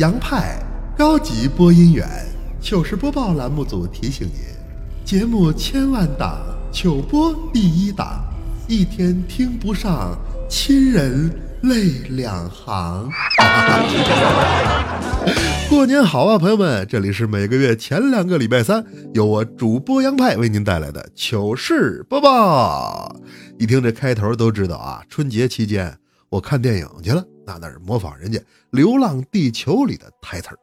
杨派高级播音员糗事播报栏目组提醒您：节目千万档，糗播第一档，一天听不上，亲人泪两行。过年好啊，朋友们！这里是每个月前两个礼拜三，由我主播杨派为您带来的糗事播报。一听这开头都知道啊，春节期间我看电影去了，那那是模仿人家《流浪地球》里的台词儿，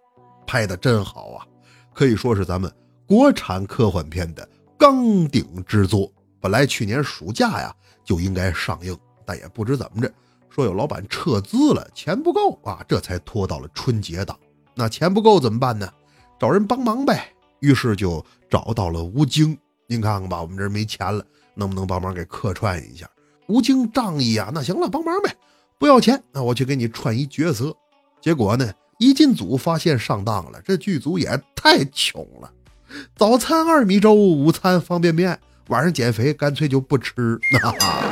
拍的真好啊，可以说是咱们国产科幻片的钢鼎之作。本来去年暑假呀就应该上映，但也不知怎么着，说有老板撤资了，钱不够啊，这才拖到了春节档。那钱不够怎么办呢？找人帮忙呗。于是就找到了吴京。您看看吧，我们这没钱了，能不能帮忙给客串一下？吴京仗义啊，那行了，帮忙呗，不要钱，那我去给你串一角色。结果呢，一进组发现上当了，这剧组也太穷了。早餐二米粥，午餐方便面，晚上减肥干脆就不吃。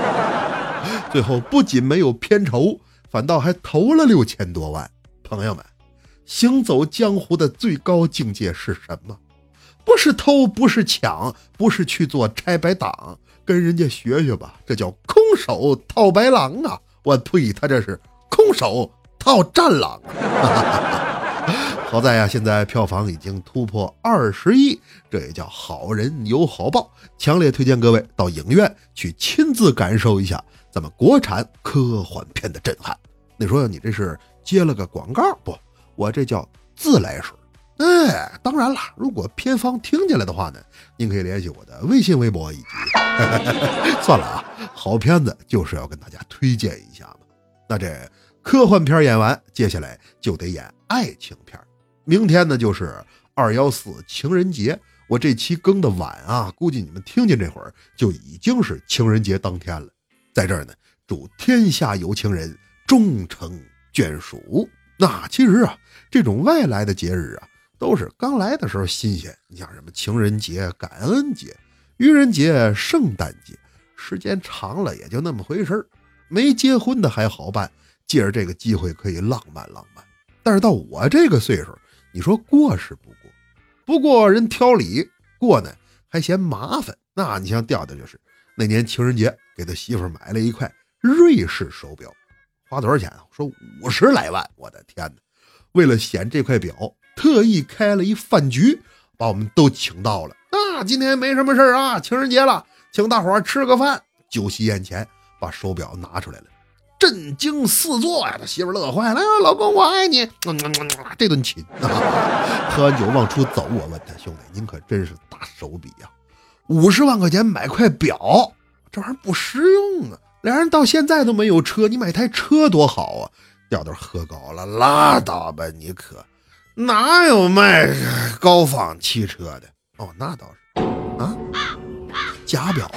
最后不仅没有片酬，反倒还投了六千多万。朋友们。行走江湖的最高境界是什么？不是偷，不是抢，不是去做拆白党，跟人家学学吧，这叫空手套白狼啊！我呸，他这是空手套战狼。好在呀，现在票房已经突破二十亿，这也叫好人有好报。强烈推荐各位到影院去亲自感受一下咱们国产科幻片的震撼。你说你这是接了个广告不？我这叫自来水，哎，当然了，如果片方听见了的话呢，您可以联系我的微信、微博以及。算了啊，好片子就是要跟大家推荐一下嘛。那这科幻片演完，接下来就得演爱情片。明天呢就是二幺四情人节，我这期更的晚啊，估计你们听见这会儿就已经是情人节当天了。在这儿呢，祝天下有情人终成眷属。那其实啊，这种外来的节日啊，都是刚来的时候新鲜。你像什么情人节、感恩节、愚人节、圣诞节，时间长了也就那么回事儿。没结婚的还好办，借着这个机会可以浪漫浪漫。但是到我这个岁数，你说过是不过，不过人挑理，过呢还嫌麻烦。那你像调调就是，那年情人节给他媳妇买了一块瑞士手表。花多少钱啊？说五十来万！我的天哪！为了显这块表，特意开了一饭局，把我们都请到了。啊，今天没什么事啊，情人节了，请大伙儿吃个饭。酒席宴前，把手表拿出来了，震惊四座呀！他媳妇乐坏了，老公我爱你。这顿亲。喝完酒往出走，我问他兄弟，您可真是大手笔呀！五十万块钱买块表，这玩意儿不实用啊！俩人到现在都没有车，你买台车多好啊！调调喝高了，拉倒吧，你可哪有卖高仿汽车的？哦，那倒是啊，假表。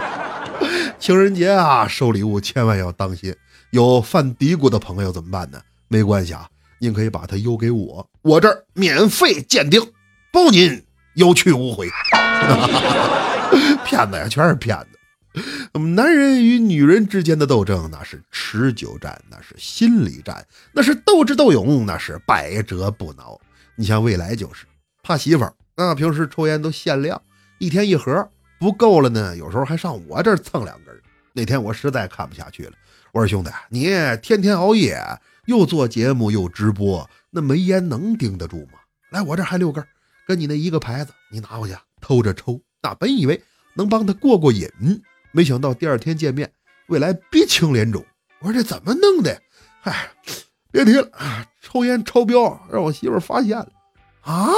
情人节啊，收礼物千万要当心，有犯嘀咕的朋友怎么办呢？没关系啊，您可以把它邮给我，我这儿免费鉴定，包您有去无回。骗子呀，全是骗子。男人与女人之间的斗争，那是持久战，那是心理战，那是斗智斗勇，那是百折不挠。你像未来就是怕媳妇儿啊，平时抽烟都限量，一天一盒不够了呢，有时候还上我这儿蹭两根。那天我实在看不下去了，我说兄弟，你天天熬夜，又做节目又直播，那没烟能顶得住吗？来我这还六根，跟你那一个牌子，你拿回去偷着抽。那本以为能帮他过过瘾。没想到第二天见面，未来鼻青脸肿。我说这怎么弄的？哎，别提了，抽烟超标，让我媳妇发现了。啊，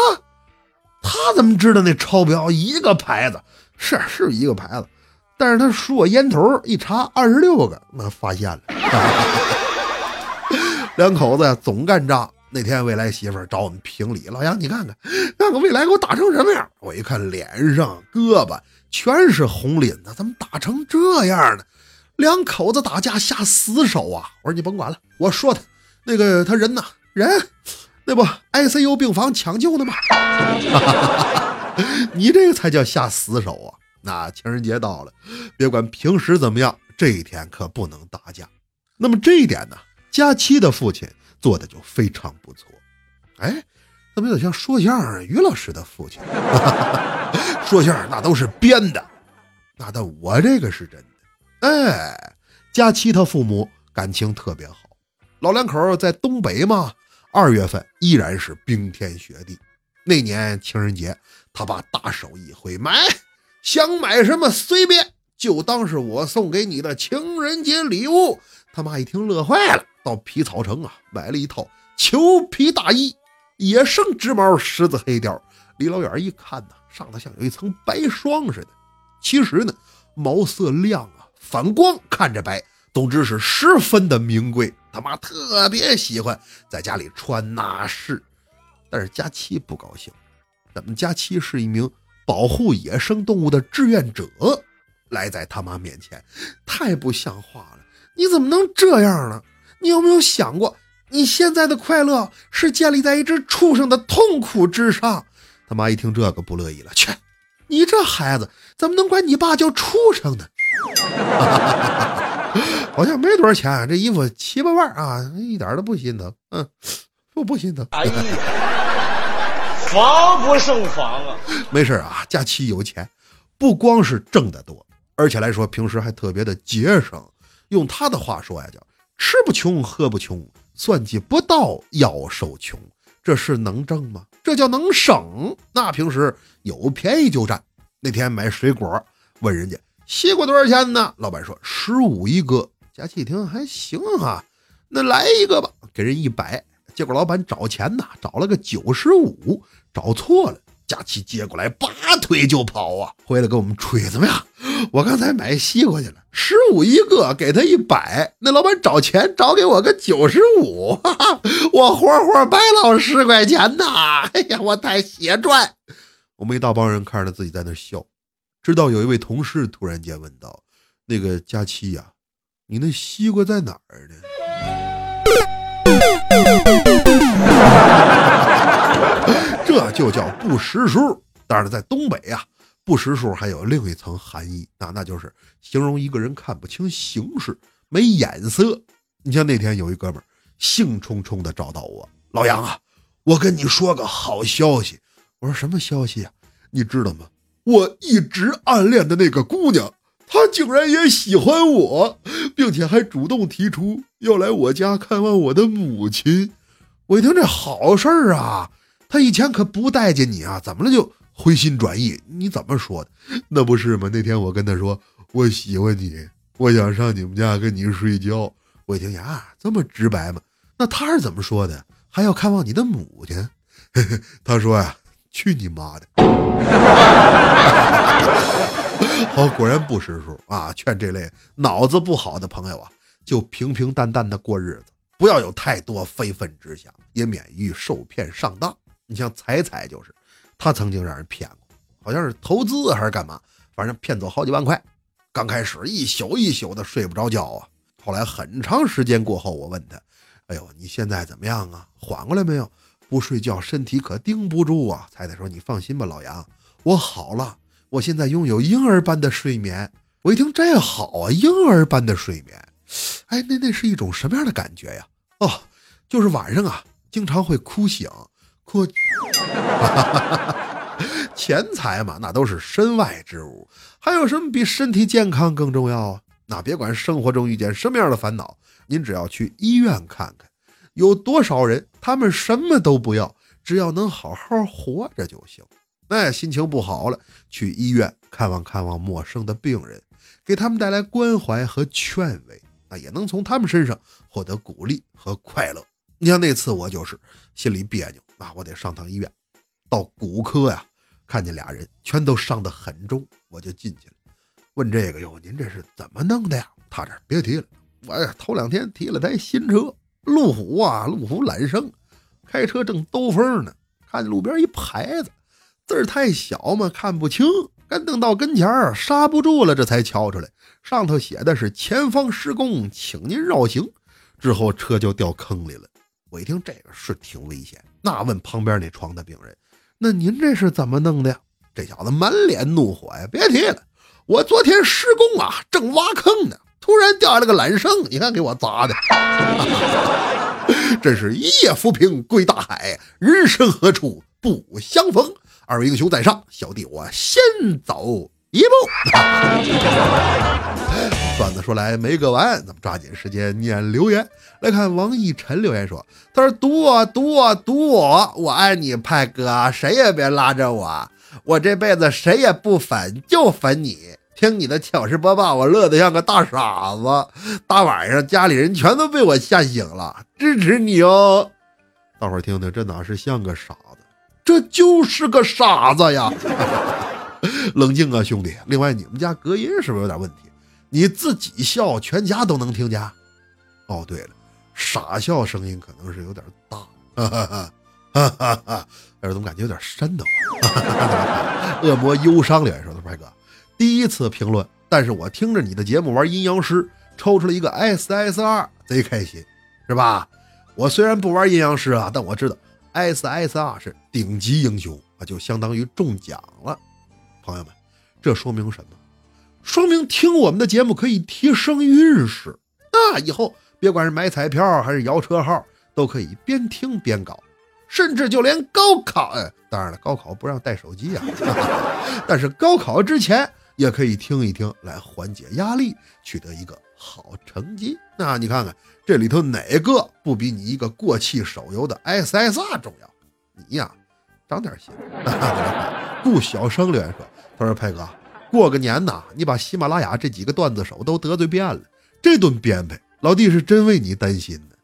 他怎么知道那超标一个牌子？是是一个牌子，但是他数我烟头一查二十六个，那发现了。两口子总干仗。那天未来媳妇找我们评理，老杨你看看，那个未来给我打成什么样？我一看脸上、胳膊。全是红领子，怎么打成这样呢？两口子打架下死手啊！我说你甭管了，我说他那个他人呢？人那不 ICU 病房抢救呢吗？你这个才叫下死手啊！那情人节到了，别管平时怎么样，这一天可不能打架。那么这一点呢，佳期的父亲做的就非常不错。哎，怎么有点像说相声于老师的父亲？说相声那都是编的，那但我这个是真的。哎，佳琪他父母感情特别好，老两口在东北嘛，二月份依然是冰天雪地。那年情人节，他爸大手一挥，买，想买什么随便，就当是我送给你的情人节礼物。他妈一听乐坏了，到皮草城啊买了一套裘皮大衣，野生直毛狮子黑貂。离老远一看呢，上头像有一层白霜似的。其实呢，毛色亮啊，反光，看着白，总之是十分的名贵。他妈特别喜欢，在家里穿那是。但是佳琪不高兴，咱们佳琪是一名保护野生动物的志愿者，来在他妈面前，太不像话了！你怎么能这样呢？你有没有想过，你现在的快乐是建立在一只畜生的痛苦之上？他妈一听这个不乐意了，去，你这孩子怎么能管你爸叫畜生呢？好像没多少钱，这衣服七八万啊，一点都不心疼。嗯，我不心疼。哎呀！防不胜防啊！没事啊，假期有钱，不光是挣得多，而且来说平时还特别的节省。用他的话说呀，叫吃不穷，喝不穷，算计不到要受穷。这是能挣吗？这叫能省。那平时有便宜就占。那天买水果，问人家西瓜多少钱呢？老板说十五一个。佳琪一听还行哈，那来一个吧，给人一百。结果老板找钱呢，找了个九十五，找错了。佳琪接过来，拔腿就跑啊！回来给我们吹怎么样？我刚才买西瓜去了，十五一个，给他一百。那老板找钱找给我个九十五，哈哈，我活活白捞十块钱呐！哎呀，我太血赚！我们一大帮人看着他自己在那笑，直到有一位同事突然间问道：“那个佳琪呀，你那西瓜在哪儿呢？” 这就叫不识数。但是，在东北啊，不识数还有另一层含义，那那就是形容一个人看不清形势、没眼色。你像那天有一哥们兴冲冲的找到我，老杨啊，我跟你说个好消息。我说什么消息啊？你知道吗？我一直暗恋的那个姑娘。她竟然也喜欢我，并且还主动提出要来我家看望我的母亲。我一听这好事儿啊，他以前可不待见你啊，怎么了就回心转意？你怎么说的？那不是吗？那天我跟他说我喜欢你，我想上你们家跟你睡觉。我一听呀，这么直白吗？那他是怎么说的？还要看望你的母亲？他说呀，去你妈的！好，果然不识数啊！劝这类脑子不好的朋友啊，就平平淡淡的过日子，不要有太多非分之想，也免于受骗上当。你像彩彩就是，他曾经让人骗过，好像是投资还是干嘛，反正骗走好几万块。刚开始一宿一宿的睡不着觉啊，后来很长时间过后，我问他：“哎呦，你现在怎么样啊？缓过来没有？不睡觉身体可盯不住啊！”太太说：“你放心吧，老杨，我好了。”我现在拥有婴儿般的睡眠，我一听这好啊，婴儿般的睡眠，哎，那那是一种什么样的感觉呀？哦，就是晚上啊，经常会哭醒，哭。哈 钱财嘛，那都是身外之物，还有什么比身体健康更重要啊？那别管生活中遇见什么样的烦恼，您只要去医院看看，有多少人他们什么都不要，只要能好好活着就行。哎，心情不好了，去医院看望看望陌生的病人，给他们带来关怀和劝慰，啊，也能从他们身上获得鼓励和快乐。你像那次我就是心里别扭啊，我得上趟医院，到骨科呀，看见俩人全都伤得很重，我就进去了，问这个哟，您这是怎么弄的呀？他这别提了，我呀头两天提了台新车，路虎啊，路虎揽胜，开车正兜风呢，看见路边一牌子。字儿太小嘛，看不清。干等到跟前儿，刹不住了，这才瞧出来，上头写的是“前方施工，请您绕行”。之后车就掉坑里了。我一听这个是挺危险，那问旁边那床的病人：“那您这是怎么弄的呀？”这小子满脸怒火呀：“别提了，我昨天施工啊，正挖坑呢，突然掉下来个揽胜，你看给我砸的。”真是一夜浮萍归大海，人生何处不相逢。二位英雄在上，小弟我先走一步。段子说来没个完，咱们抓紧时间念留言。来看王奕晨留言说：“他说赌我赌我赌我，我爱你派哥，谁也别拉着我，我这辈子谁也不粉，就粉你。听你的糗事播报，我乐得像个大傻子。大晚上家里人全都被我吓醒了，支持你哦。大伙儿听听，这哪是像个傻子，这就是个傻子呀！冷静啊，兄弟。另外，你们家隔音是不是有点问题？你自己笑，全家都能听见。哦，对了。”傻笑声音可能是有点大，哈哈哈哈哈！但是怎么感觉有点瘆得慌？恶魔忧伤脸说的帅哥，第一次评论，但是我听着你的节目玩阴阳师，抽出了一个 SSR，贼开心，是吧？我虽然不玩阴阳师啊，但我知道 SSR 是顶级英雄啊，就相当于中奖了。朋友们，这说明什么？说明听我们的节目可以提升运势那！以后。别管是买彩票还是摇车号，都可以边听边搞，甚至就连高考，哎，当然了，高考不让带手机啊，但是高考之前也可以听一听，来缓解压力，取得一个好成绩。那你看看这里头哪个不比你一个过气手游的 SSR 重要？你呀，长点心。顾小生留言说：“他说，派哥，过个年呐，你把喜马拉雅这几个段子手都得罪遍了，这顿编排。”老弟是真为你担心呢，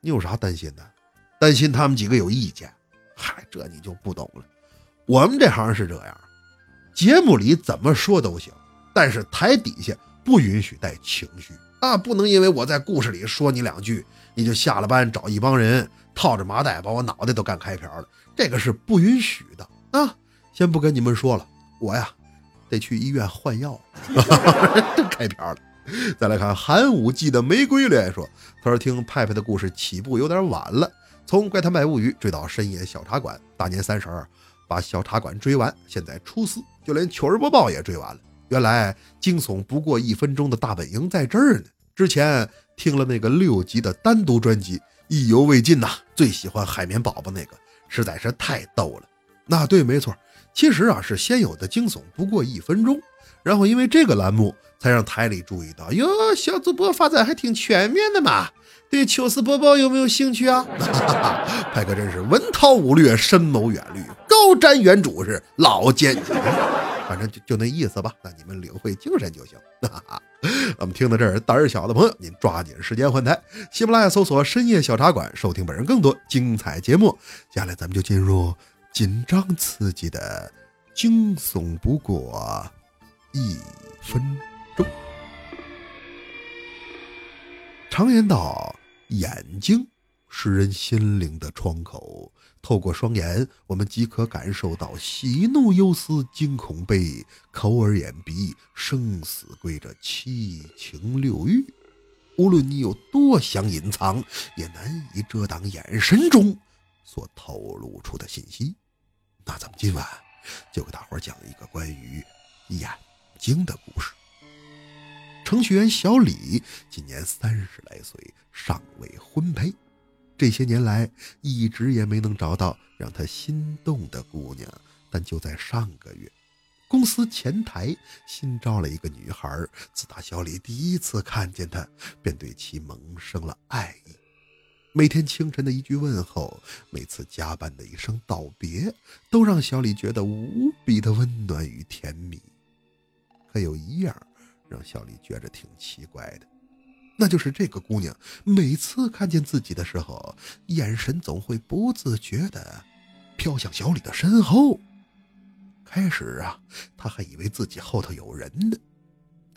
你有啥担心的？担心他们几个有意见？嗨，这你就不懂了。我们这行是这样，节目里怎么说都行，但是台底下不允许带情绪啊！不能因为我在故事里说你两句，你就下了班找一帮人套着麻袋把我脑袋都干开瓢了，这个是不允许的啊！先不跟你们说了，我呀得去医院换药，真 开瓢了。再来看寒武纪的玫瑰莲说：“他说听派派的故事起步有点晚了，从《怪谈百物语》追到深夜小茶馆，大年三十儿把小茶馆追完，现在初四就连糗事播报也追完了。原来惊悚不过一分钟的大本营在这儿呢。之前听了那个六集的单独专辑，意犹未尽呐。最喜欢海绵宝宝那个，实在是太逗了。那对，没错，其实啊是先有的惊悚不过一分钟。”然后因为这个栏目，才让台里注意到哟，小主播发展还挺全面的嘛。对糗事播报有没有兴趣啊？派哥真是文韬武略，深谋远虑，高瞻远瞩，是老奸巨猾。反正就就那意思吧，那你们领会精神就行。我们听到这儿，胆儿小的朋友，您抓紧时间换台，喜马拉雅搜索“深夜小茶馆”，收听本人更多精彩节目。接下来咱们就进入紧张刺激的惊悚不过。一分钟。常言道，眼睛是人心灵的窗口。透过双眼，我们即可感受到喜怒忧思、惊恐悲；口耳眼鼻，生死归这七情六欲。无论你有多想隐藏，也难以遮挡眼神中所透露出的信息。那咱们今晚就给大伙讲一个关于眼。睛的故事。程序员小李今年三十来岁，尚未婚配，这些年来一直也没能找到让他心动的姑娘。但就在上个月，公司前台新招了一个女孩。自打小李第一次看见她，便对其萌生了爱意。每天清晨的一句问候，每次加班的一声道别，都让小李觉得无比的温暖与甜蜜。可有一样让小李觉着挺奇怪的，那就是这个姑娘每次看见自己的时候，眼神总会不自觉地飘向小李的身后。开始啊，他还以为自己后头有人呢，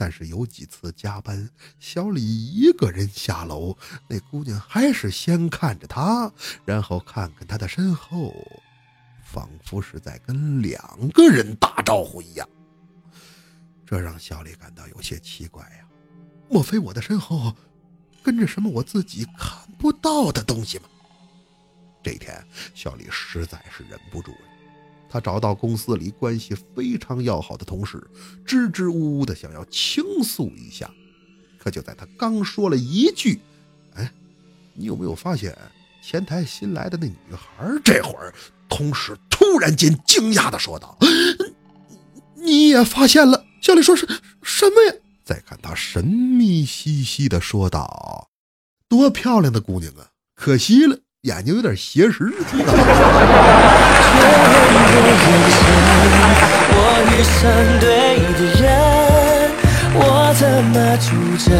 但是有几次加班，小李一个人下楼，那姑娘还是先看着他，然后看看他的身后，仿佛是在跟两个人打招呼一样。这让小李感到有些奇怪呀，莫非我的身后跟着什么我自己看不到的东西吗？这天，小李实在是忍不住了，他找到公司里关系非常要好的同事，支支吾吾的想要倾诉一下。可就在他刚说了一句“哎，你有没有发现前台新来的那女孩这会儿同时突然间惊讶的说道：“你也发现了？”小李说：“是什么呀？”再看他神秘兮兮的说道：“多漂亮的姑娘啊！可惜了，眼睛有点斜视。”我遇上对的人，我怎么出征？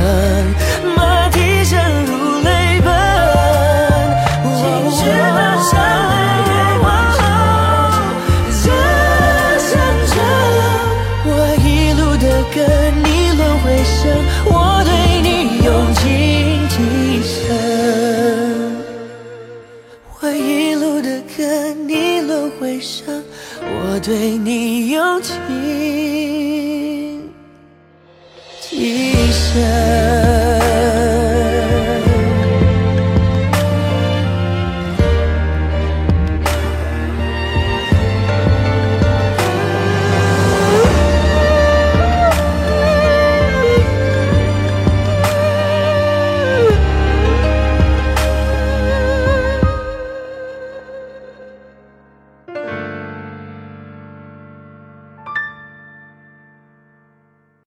用尽今生。